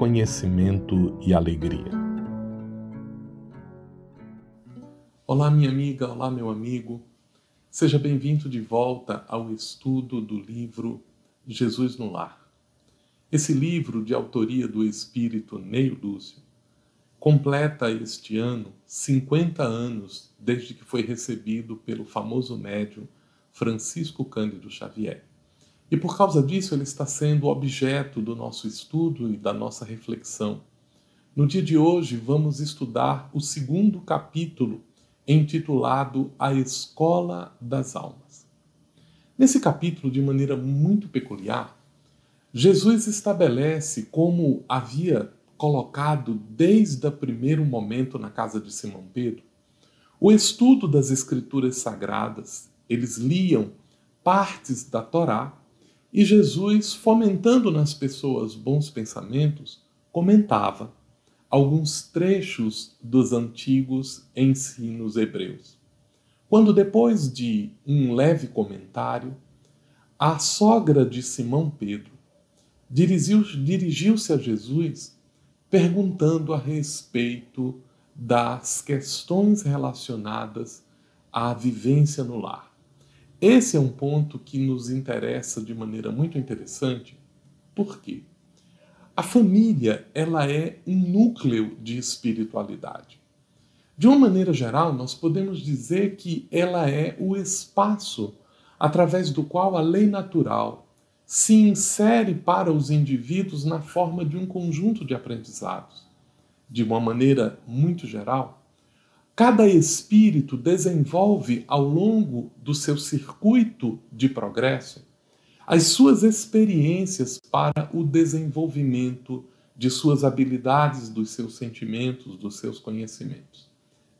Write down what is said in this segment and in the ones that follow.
conhecimento e alegria. Olá, minha amiga, olá, meu amigo. Seja bem-vindo de volta ao estudo do livro Jesus no Lar. Esse livro, de autoria do espírito Neio Lúcio, completa este ano 50 anos desde que foi recebido pelo famoso médium Francisco Cândido Xavier. E por causa disso, ele está sendo objeto do nosso estudo e da nossa reflexão. No dia de hoje, vamos estudar o segundo capítulo, intitulado A Escola das Almas. Nesse capítulo, de maneira muito peculiar, Jesus estabelece como havia colocado desde o primeiro momento na casa de Simão Pedro, o estudo das Escrituras Sagradas. Eles liam partes da Torá e Jesus, fomentando nas pessoas bons pensamentos, comentava alguns trechos dos antigos ensinos hebreus. Quando, depois de um leve comentário, a sogra de Simão Pedro dirigiu-se a Jesus perguntando a respeito das questões relacionadas à vivência no lar. Esse é um ponto que nos interessa de maneira muito interessante. Por quê? A família, ela é um núcleo de espiritualidade. De uma maneira geral, nós podemos dizer que ela é o espaço através do qual a lei natural, se insere para os indivíduos na forma de um conjunto de aprendizados. De uma maneira muito geral, cada espírito desenvolve ao longo do seu circuito de progresso as suas experiências para o desenvolvimento de suas habilidades, dos seus sentimentos, dos seus conhecimentos.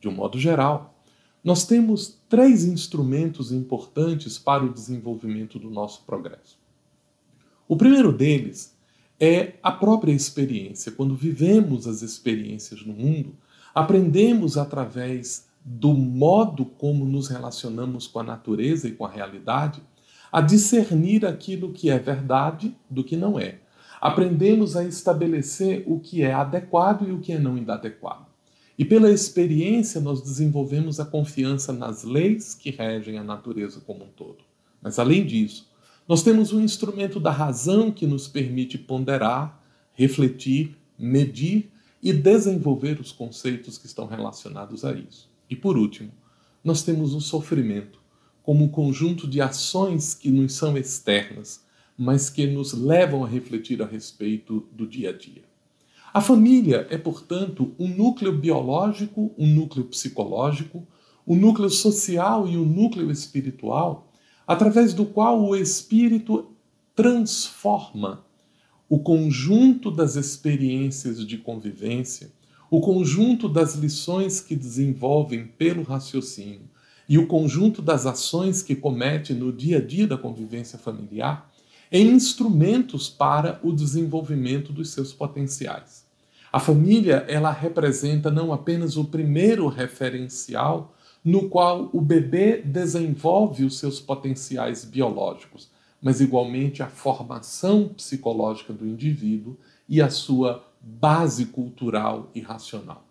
De um modo geral, nós temos três instrumentos importantes para o desenvolvimento do nosso progresso. O primeiro deles é a própria experiência. Quando vivemos as experiências no mundo, aprendemos através do modo como nos relacionamos com a natureza e com a realidade a discernir aquilo que é verdade do que não é. Aprendemos a estabelecer o que é adequado e o que é não inadequado. E pela experiência nós desenvolvemos a confiança nas leis que regem a natureza como um todo. Mas além disso, nós temos um instrumento da razão que nos permite ponderar, refletir, medir e desenvolver os conceitos que estão relacionados a isso. E por último, nós temos o sofrimento como um conjunto de ações que nos são externas, mas que nos levam a refletir a respeito do dia a dia. A família é, portanto, um núcleo biológico, um núcleo psicológico, um núcleo social e um núcleo espiritual através do qual o espírito transforma o conjunto das experiências de convivência, o conjunto das lições que desenvolvem pelo raciocínio e o conjunto das ações que comete no dia a dia da convivência familiar em instrumentos para o desenvolvimento dos seus potenciais. A família, ela representa não apenas o primeiro referencial no qual o bebê desenvolve os seus potenciais biológicos, mas igualmente a formação psicológica do indivíduo e a sua base cultural e racional.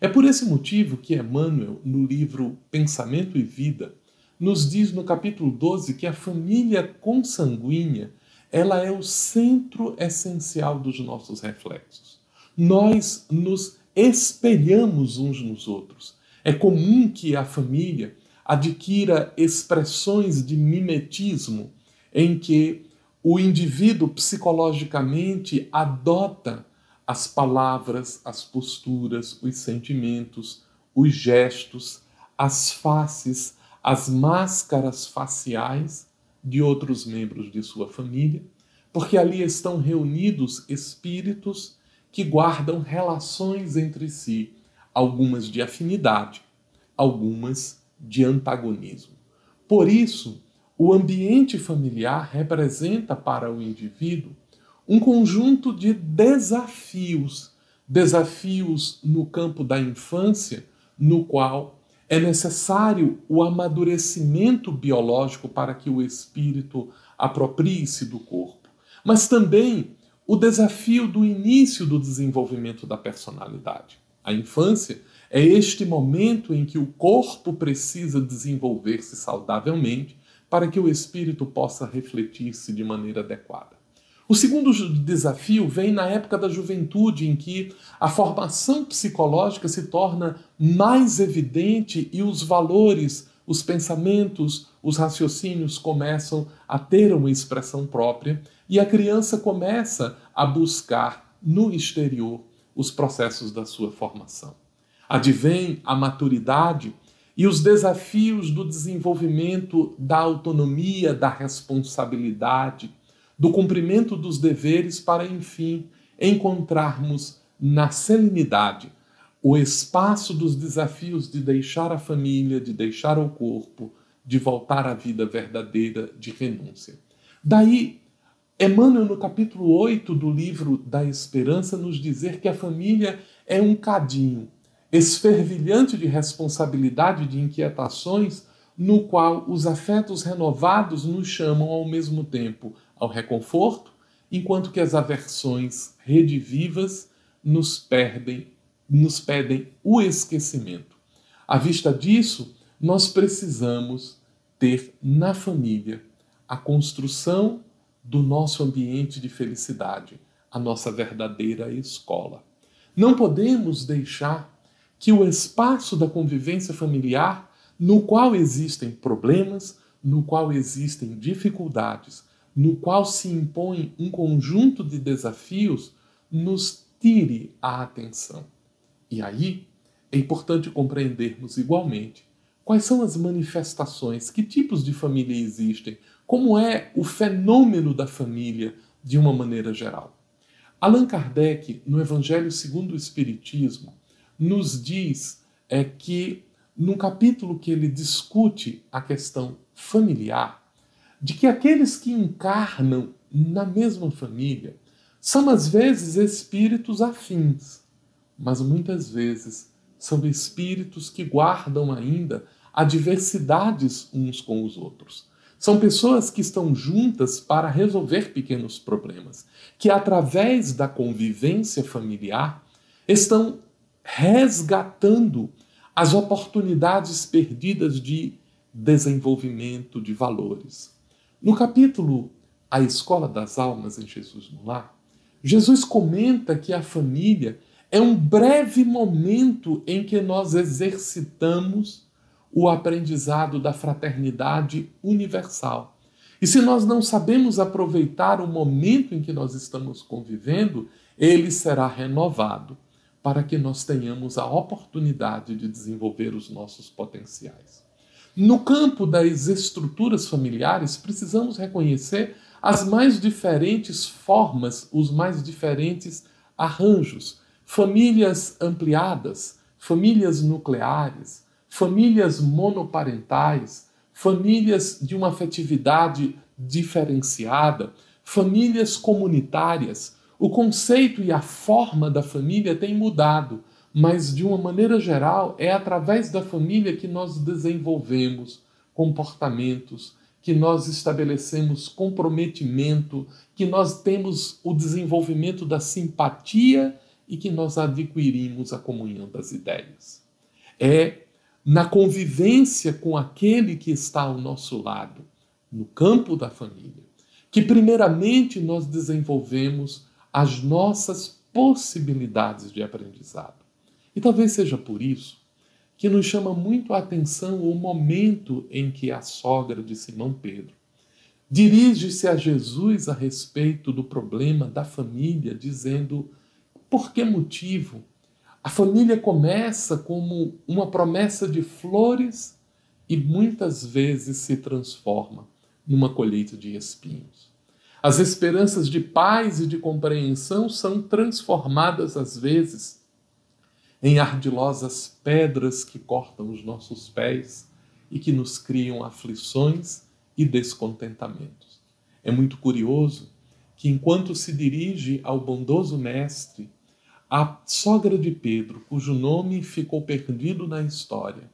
É por esse motivo que Emmanuel, no livro Pensamento e Vida, nos diz no capítulo 12 que a família consanguínea ela é o centro essencial dos nossos reflexos. Nós nos espelhamos uns nos outros. É comum que a família adquira expressões de mimetismo em que o indivíduo psicologicamente adota as palavras, as posturas, os sentimentos, os gestos, as faces, as máscaras faciais de outros membros de sua família, porque ali estão reunidos espíritos que guardam relações entre si, algumas de afinidade, algumas de antagonismo. Por isso, o ambiente familiar representa para o indivíduo um conjunto de desafios, desafios no campo da infância, no qual é necessário o amadurecimento biológico para que o espírito aproprie-se do corpo, mas também o desafio do início do desenvolvimento da personalidade. A infância é este momento em que o corpo precisa desenvolver-se saudavelmente para que o espírito possa refletir-se de maneira adequada. O segundo desafio vem na época da juventude, em que a formação psicológica se torna mais evidente e os valores, os pensamentos, os raciocínios começam a ter uma expressão própria e a criança começa a buscar no exterior os processos da sua formação. Advém a maturidade e os desafios do desenvolvimento da autonomia, da responsabilidade, do cumprimento dos deveres para, enfim, encontrarmos na serenidade o espaço dos desafios de deixar a família, de deixar o corpo, de voltar à vida verdadeira de renúncia. Daí, Emmanuel, no capítulo 8 do livro da Esperança, nos dizer que a família é um cadinho esfervilhante de responsabilidade e de inquietações, no qual os afetos renovados nos chamam ao mesmo tempo ao reconforto, enquanto que as aversões redivivas nos perdem, nos pedem o esquecimento. À vista disso, nós precisamos ter na família a construção do nosso ambiente de felicidade, a nossa verdadeira escola. Não podemos deixar que o espaço da convivência familiar, no qual existem problemas, no qual existem dificuldades, no qual se impõe um conjunto de desafios, nos tire a atenção. E aí é importante compreendermos igualmente quais são as manifestações, que tipos de família existem, como é o fenômeno da família de uma maneira geral. Allan Kardec, no Evangelho segundo o Espiritismo, nos diz é que, no capítulo que ele discute a questão familiar, de que aqueles que encarnam na mesma família são às vezes espíritos afins, mas muitas vezes são espíritos que guardam ainda adversidades uns com os outros. São pessoas que estão juntas para resolver pequenos problemas, que através da convivência familiar estão resgatando as oportunidades perdidas de desenvolvimento de valores. No capítulo A Escola das Almas em Jesus no Lar, Jesus comenta que a família é um breve momento em que nós exercitamos o aprendizado da fraternidade universal. E se nós não sabemos aproveitar o momento em que nós estamos convivendo, ele será renovado para que nós tenhamos a oportunidade de desenvolver os nossos potenciais. No campo das estruturas familiares, precisamos reconhecer as mais diferentes formas, os mais diferentes arranjos, famílias ampliadas, famílias nucleares, famílias monoparentais, famílias de uma afetividade diferenciada, famílias comunitárias, o conceito e a forma da família têm mudado, mas de uma maneira geral é através da família que nós desenvolvemos comportamentos, que nós estabelecemos comprometimento, que nós temos o desenvolvimento da simpatia e que nós adquirimos a comunhão das ideias. É na convivência com aquele que está ao nosso lado, no campo da família, que primeiramente nós desenvolvemos as nossas possibilidades de aprendizado. E talvez seja por isso que nos chama muito a atenção o momento em que a sogra de Simão Pedro dirige-se a Jesus a respeito do problema da família, dizendo: por que motivo? A família começa como uma promessa de flores e muitas vezes se transforma numa colheita de espinhos. As esperanças de paz e de compreensão são transformadas às vezes em ardilosas pedras que cortam os nossos pés e que nos criam aflições e descontentamentos. É muito curioso que, enquanto se dirige ao bondoso Mestre, a sogra de Pedro, cujo nome ficou perdido na história,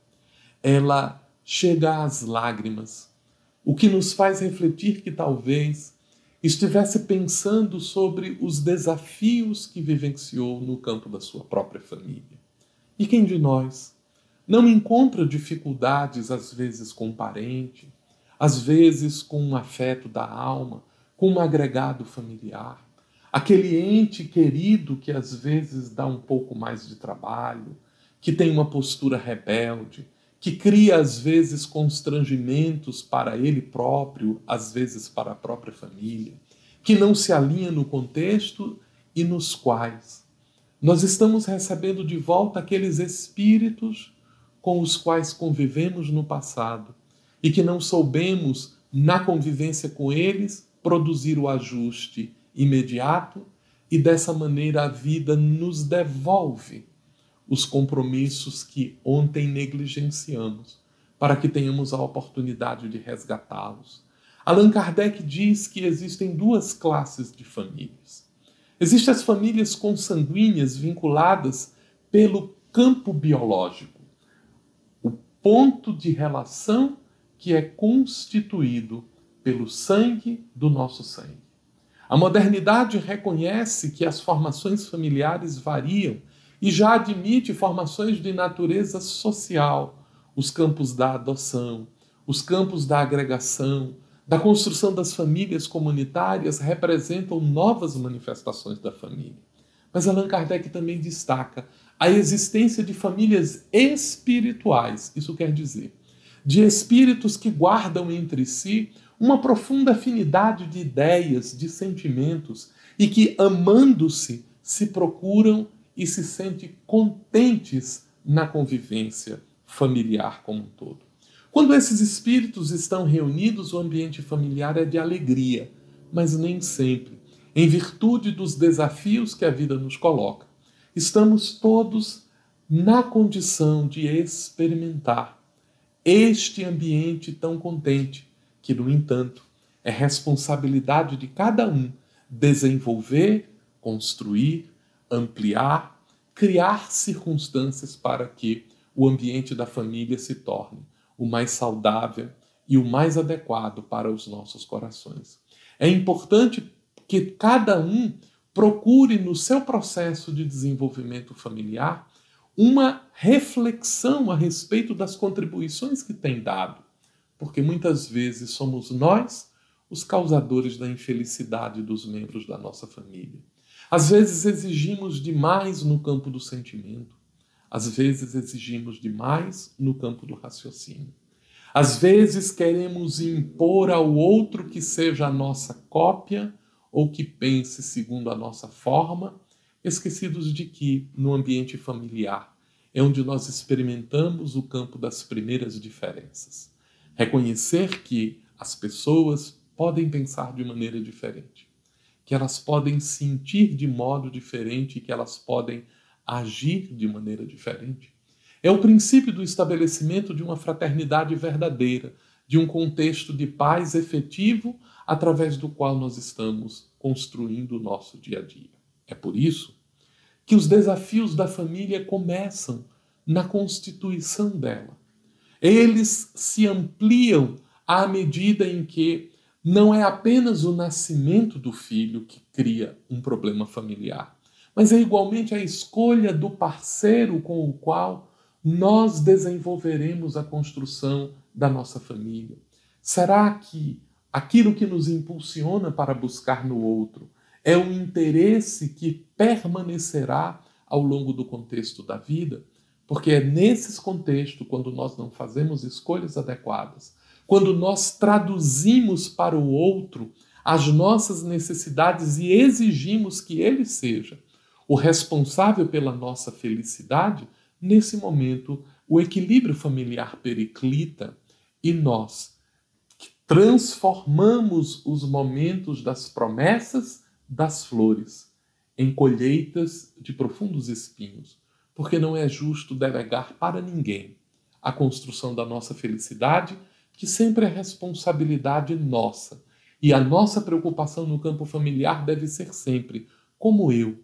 ela chega às lágrimas, o que nos faz refletir que talvez estivesse pensando sobre os desafios que vivenciou no campo da sua própria família. E quem de nós não encontra dificuldades, às vezes com um parente, às vezes com um afeto da alma, com um agregado familiar, aquele ente querido que às vezes dá um pouco mais de trabalho, que tem uma postura rebelde, que cria às vezes constrangimentos para ele próprio, às vezes para a própria família, que não se alinha no contexto e nos quais. Nós estamos recebendo de volta aqueles espíritos com os quais convivemos no passado e que não soubemos, na convivência com eles, produzir o ajuste imediato e dessa maneira a vida nos devolve os compromissos que ontem negligenciamos, para que tenhamos a oportunidade de resgatá-los. Allan Kardec diz que existem duas classes de famílias. Existem as famílias consanguíneas vinculadas pelo campo biológico, o ponto de relação que é constituído pelo sangue do nosso sangue. A modernidade reconhece que as formações familiares variam e já admite formações de natureza social, os campos da adoção, os campos da agregação, da construção das famílias comunitárias representam novas manifestações da família. Mas Allan Kardec também destaca a existência de famílias espirituais, isso quer dizer, de espíritos que guardam entre si uma profunda afinidade de ideias, de sentimentos e que, amando-se, se procuram e se sentem contentes na convivência familiar como um todo. Quando esses espíritos estão reunidos, o ambiente familiar é de alegria, mas nem sempre, em virtude dos desafios que a vida nos coloca. Estamos todos na condição de experimentar este ambiente tão contente, que, no entanto, é responsabilidade de cada um desenvolver, construir ampliar, criar circunstâncias para que o ambiente da família se torne o mais saudável e o mais adequado para os nossos corações. É importante que cada um procure no seu processo de desenvolvimento familiar uma reflexão a respeito das contribuições que tem dado, porque muitas vezes somos nós os causadores da infelicidade dos membros da nossa família. Às vezes exigimos demais no campo do sentimento, às vezes exigimos demais no campo do raciocínio. Às vezes queremos impor ao outro que seja a nossa cópia ou que pense segundo a nossa forma, esquecidos de que, no ambiente familiar, é onde nós experimentamos o campo das primeiras diferenças. Reconhecer que as pessoas podem pensar de maneira diferente que elas podem sentir de modo diferente e que elas podem agir de maneira diferente. É o princípio do estabelecimento de uma fraternidade verdadeira, de um contexto de paz efetivo através do qual nós estamos construindo o nosso dia a dia. É por isso que os desafios da família começam na constituição dela. Eles se ampliam à medida em que não é apenas o nascimento do filho que cria um problema familiar, mas é igualmente a escolha do parceiro com o qual nós desenvolveremos a construção da nossa família. Será que aquilo que nos impulsiona para buscar no outro é um interesse que permanecerá ao longo do contexto da vida? Porque é nesses contextos, quando nós não fazemos escolhas adequadas, quando nós traduzimos para o outro as nossas necessidades e exigimos que ele seja o responsável pela nossa felicidade, nesse momento o equilíbrio familiar periclita e nós transformamos os momentos das promessas das flores em colheitas de profundos espinhos, porque não é justo delegar para ninguém a construção da nossa felicidade, que sempre é responsabilidade nossa. E a nossa preocupação no campo familiar deve ser sempre como eu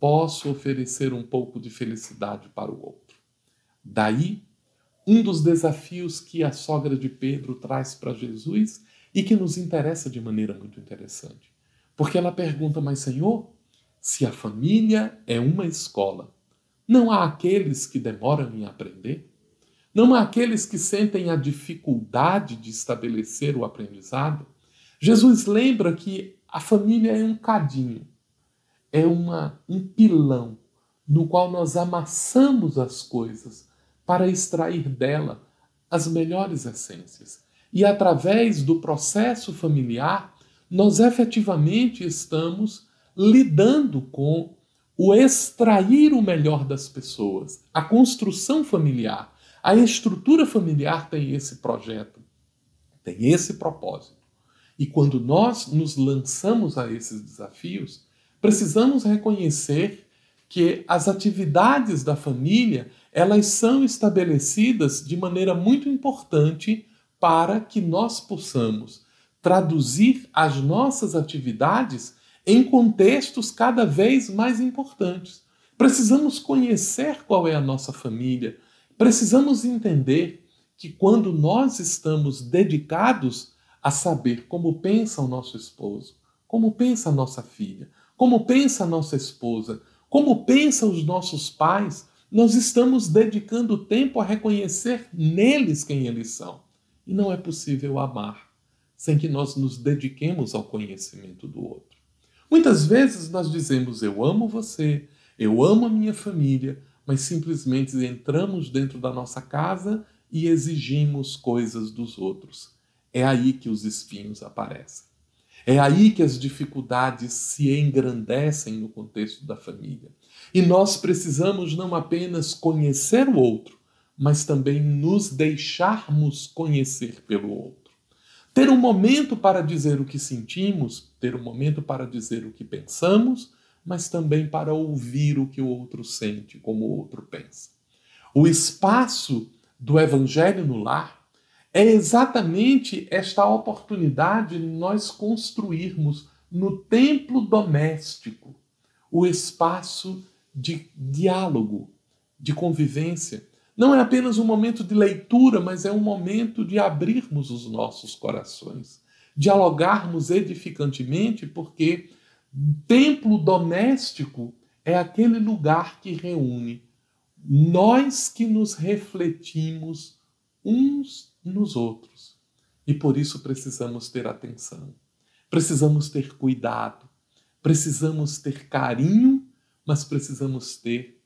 posso oferecer um pouco de felicidade para o outro. Daí um dos desafios que a sogra de Pedro traz para Jesus e que nos interessa de maneira muito interessante. Porque ela pergunta, mas Senhor, se a família é uma escola, não há aqueles que demoram em aprender? Não há aqueles que sentem a dificuldade de estabelecer o aprendizado? Jesus lembra que a família é um cadinho, é uma, um pilão no qual nós amassamos as coisas para extrair dela as melhores essências. E através do processo familiar, nós efetivamente estamos lidando com o extrair o melhor das pessoas. A construção familiar, a estrutura familiar tem esse projeto, tem esse propósito. E quando nós nos lançamos a esses desafios, precisamos reconhecer que as atividades da família elas são estabelecidas de maneira muito importante para que nós possamos traduzir as nossas atividades em contextos cada vez mais importantes. Precisamos conhecer qual é a nossa família, precisamos entender que quando nós estamos dedicados a saber como pensa o nosso esposo, como pensa a nossa filha, como pensa a nossa esposa, como pensam os nossos pais, nós estamos dedicando tempo a reconhecer neles quem eles são. E não é possível amar sem que nós nos dediquemos ao conhecimento do outro. Muitas vezes nós dizemos eu amo você, eu amo a minha família, mas simplesmente entramos dentro da nossa casa e exigimos coisas dos outros. É aí que os espinhos aparecem. É aí que as dificuldades se engrandecem no contexto da família. E nós precisamos não apenas conhecer o outro, mas também nos deixarmos conhecer pelo outro. Ter um momento para dizer o que sentimos, ter um momento para dizer o que pensamos, mas também para ouvir o que o outro sente, como o outro pensa. O espaço do evangelho no lar é exatamente esta oportunidade de nós construirmos no templo doméstico o espaço de diálogo, de convivência. Não é apenas um momento de leitura, mas é um momento de abrirmos os nossos corações, dialogarmos edificantemente, porque templo doméstico é aquele lugar que reúne nós que nos refletimos uns nos outros. E por isso precisamos ter atenção, precisamos ter cuidado, precisamos ter carinho mas precisamos ter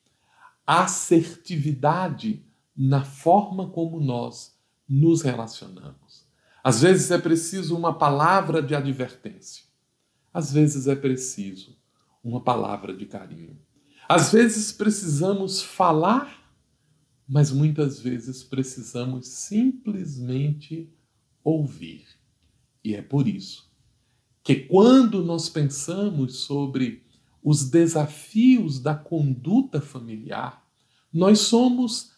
assertividade na forma como nós nos relacionamos. Às vezes é preciso uma palavra de advertência. Às vezes é preciso uma palavra de carinho. Às vezes precisamos falar, mas muitas vezes precisamos simplesmente ouvir. E é por isso que quando nós pensamos sobre os desafios da conduta familiar, nós somos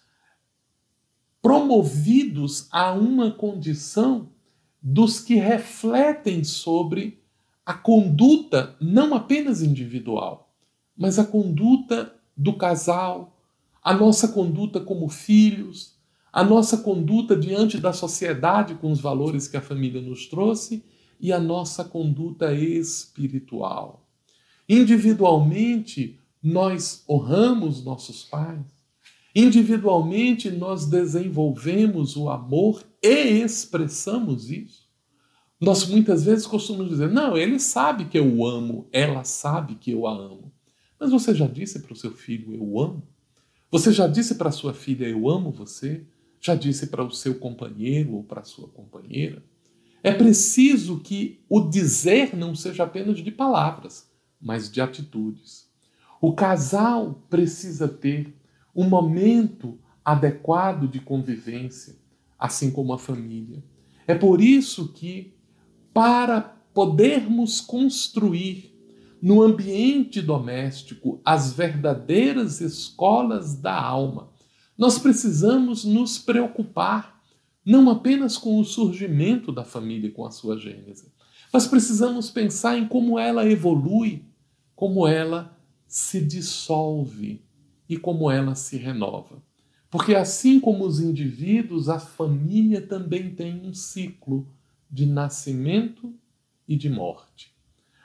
promovidos a uma condição dos que refletem sobre a conduta não apenas individual, mas a conduta do casal, a nossa conduta como filhos, a nossa conduta diante da sociedade com os valores que a família nos trouxe e a nossa conduta espiritual. Individualmente, nós honramos nossos pais. Individualmente, nós desenvolvemos o amor e expressamos isso. Nós muitas vezes costumamos dizer: não, ele sabe que eu amo, ela sabe que eu a amo. Mas você já disse para o seu filho: eu amo? Você já disse para a sua filha: eu amo você? Já disse para o seu companheiro ou para a sua companheira? É preciso que o dizer não seja apenas de palavras, mas de atitudes. O casal precisa ter um momento adequado de convivência, assim como a família. É por isso que, para podermos construir no ambiente doméstico as verdadeiras escolas da alma, nós precisamos nos preocupar não apenas com o surgimento da família com a sua gênese, mas precisamos pensar em como ela evolui, como ela se dissolve e como ela se renova. Porque assim como os indivíduos, a família também tem um ciclo de nascimento e de morte.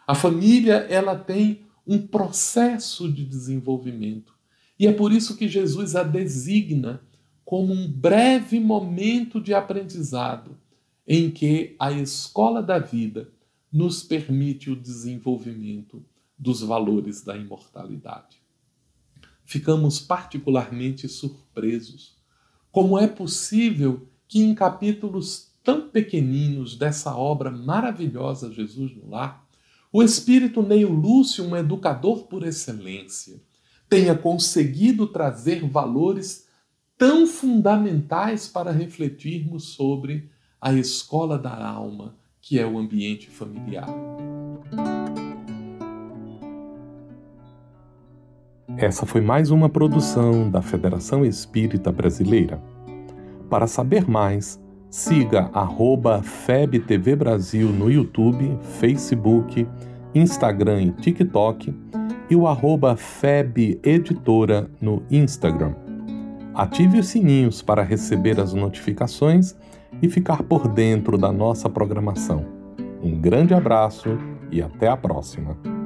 A família, ela tem um processo de desenvolvimento. E é por isso que Jesus a designa como um breve momento de aprendizado em que a escola da vida nos permite o desenvolvimento dos valores da imortalidade. Ficamos particularmente surpresos como é possível que em capítulos tão pequeninos dessa obra maravilhosa Jesus no Lar, o espírito Neio Lúcio, um educador por excelência, tenha conseguido trazer valores tão fundamentais para refletirmos sobre a escola da alma, que é o ambiente familiar. Essa foi mais uma produção da Federação Espírita Brasileira. Para saber mais, siga FebTV Brasil no YouTube, Facebook, Instagram e TikTok e o arroba Feb Editora no Instagram. Ative os sininhos para receber as notificações e ficar por dentro da nossa programação. Um grande abraço e até a próxima!